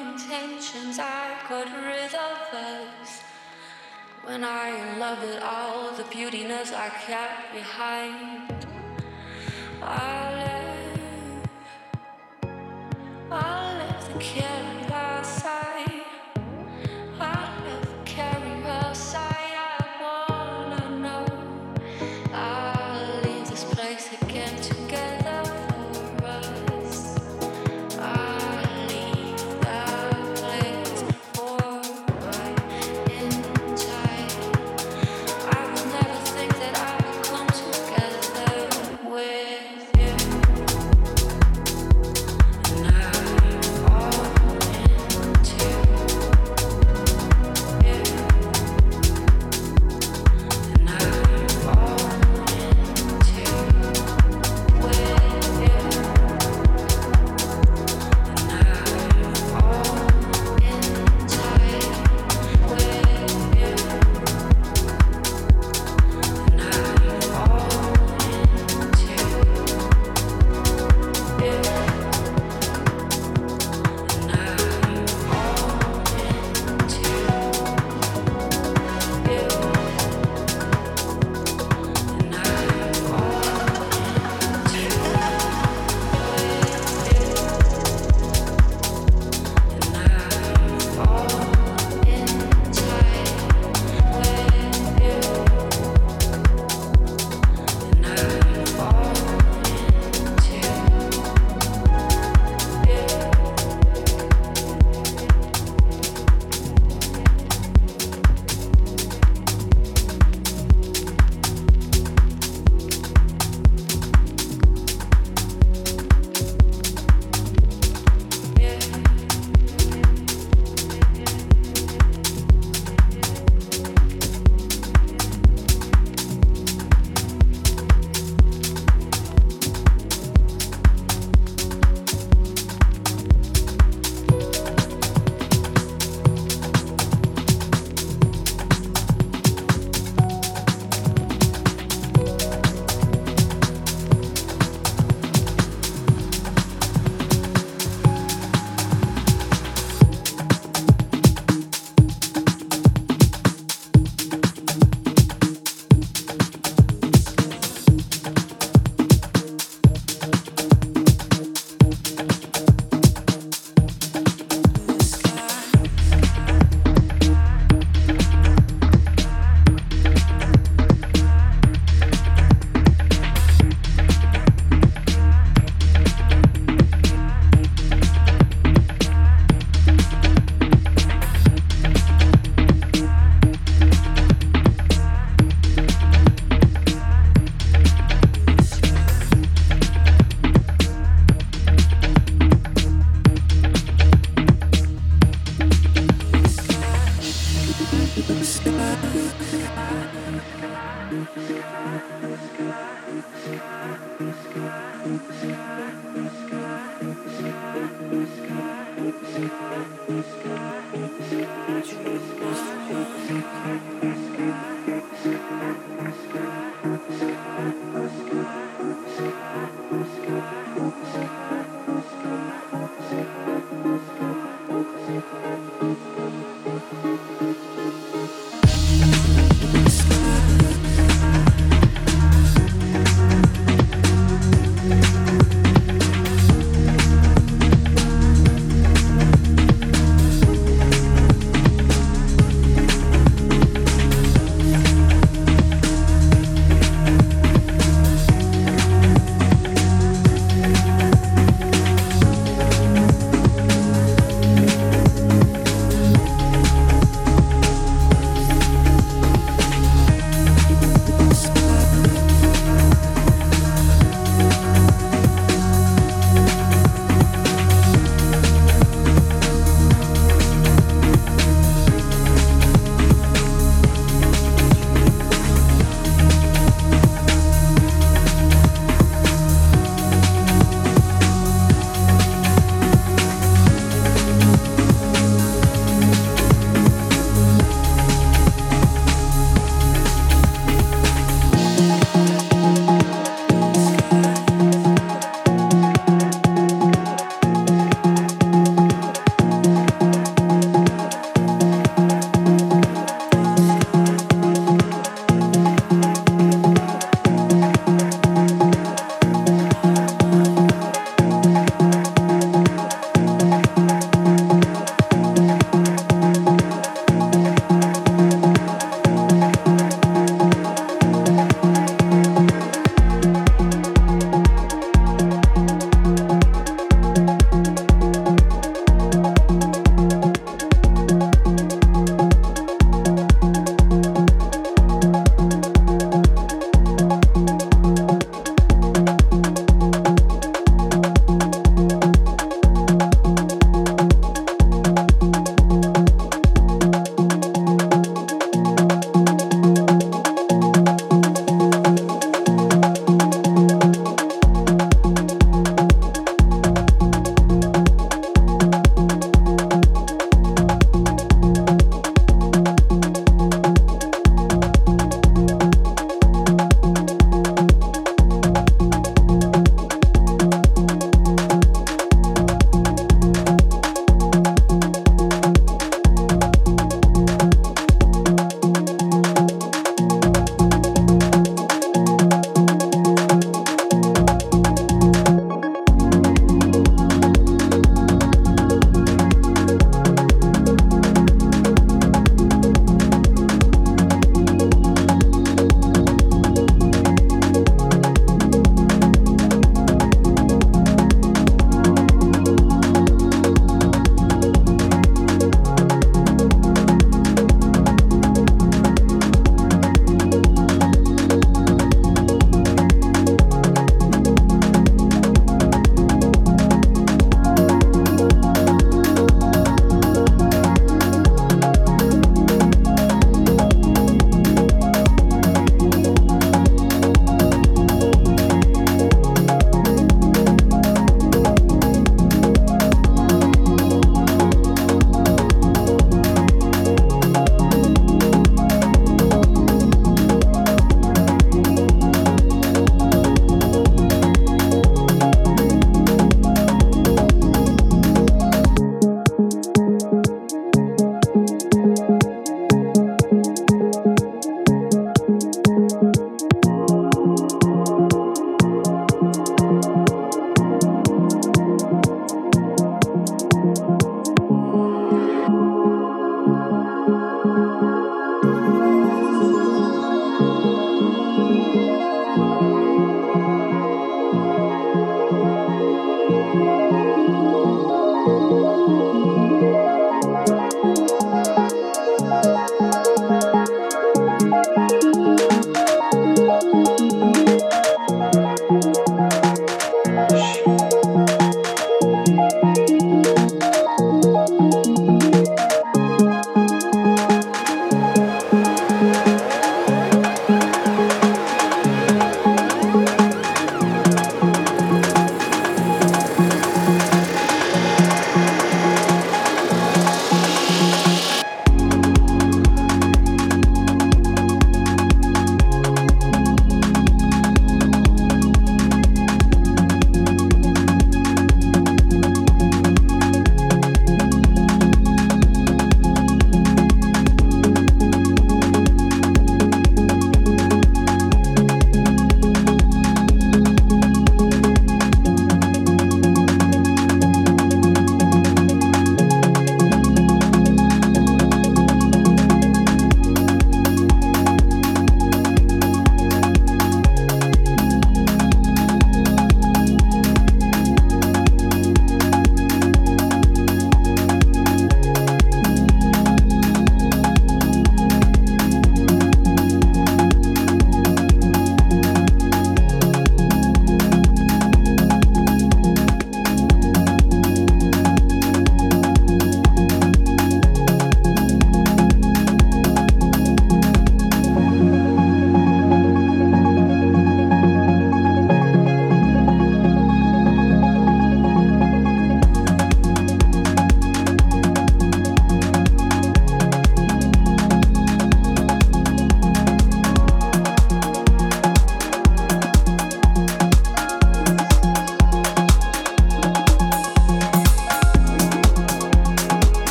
intentions, I got rid of us. When I love it all, the beautiness I kept behind. I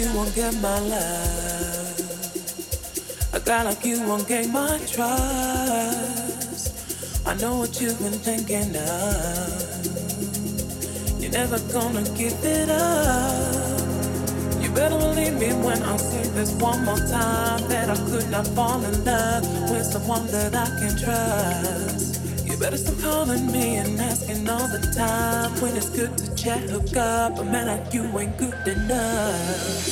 you won't get my love. A guy like you won't gain my trust. I know what you've been thinking of. You're never gonna give it up. You better believe me when I say this one more time that I could not fall in love with someone that I can trust. You better stop calling me and asking all the time when it's good to chat, hook up. A man like you ain't good enough.